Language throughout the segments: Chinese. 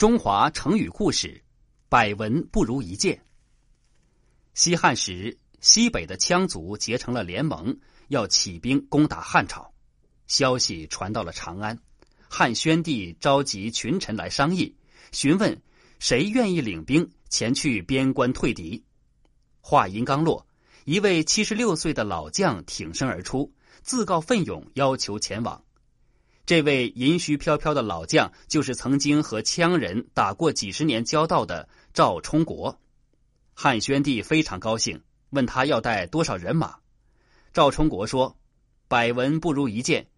中华成语故事，百闻不如一见。西汉时，西北的羌族结成了联盟，要起兵攻打汉朝。消息传到了长安，汉宣帝召集群臣来商议，询问谁愿意领兵前去边关退敌。话音刚落，一位七十六岁的老将挺身而出，自告奋勇，要求前往。这位银须飘飘的老将，就是曾经和羌人打过几十年交道的赵充国。汉宣帝非常高兴，问他要带多少人马。赵充国说：“百闻不如一见，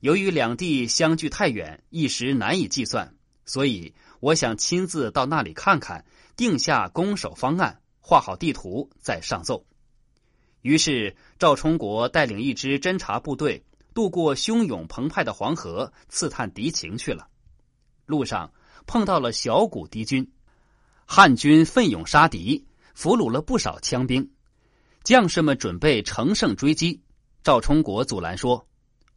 由于两地相距太远，一时难以计算，所以我想亲自到那里看看，定下攻守方案，画好地图再上奏。”于是赵充国带领一支侦察部队。渡过汹涌澎湃的黄河，刺探敌情去了。路上碰到了小股敌军，汉军奋勇杀敌，俘虏了不少枪兵。将士们准备乘胜追击，赵充国阻拦说：“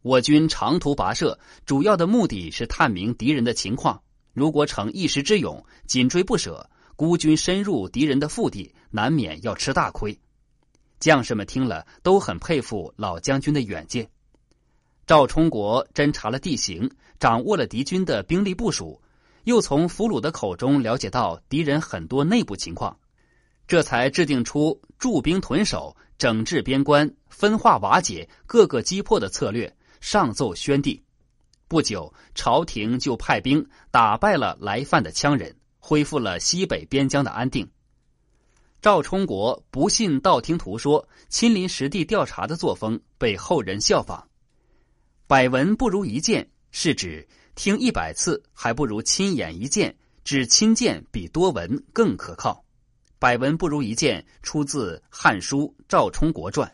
我军长途跋涉，主要的目的是探明敌人的情况。如果逞一时之勇，紧追不舍，孤军深入敌人的腹地，难免要吃大亏。”将士们听了，都很佩服老将军的远见。赵充国侦察了地形，掌握了敌军的兵力部署，又从俘虏的口中了解到敌人很多内部情况，这才制定出驻兵屯守、整治边关、分化瓦解、各个击破的策略，上奏宣帝。不久，朝廷就派兵打败了来犯的羌人，恢复了西北边疆的安定。赵充国不信道听途说，亲临实地调查的作风被后人效仿。百闻不如一见，是指听一百次还不如亲眼一见，指亲见比多闻更可靠。百闻不如一见，出自《汉书·赵充国传》。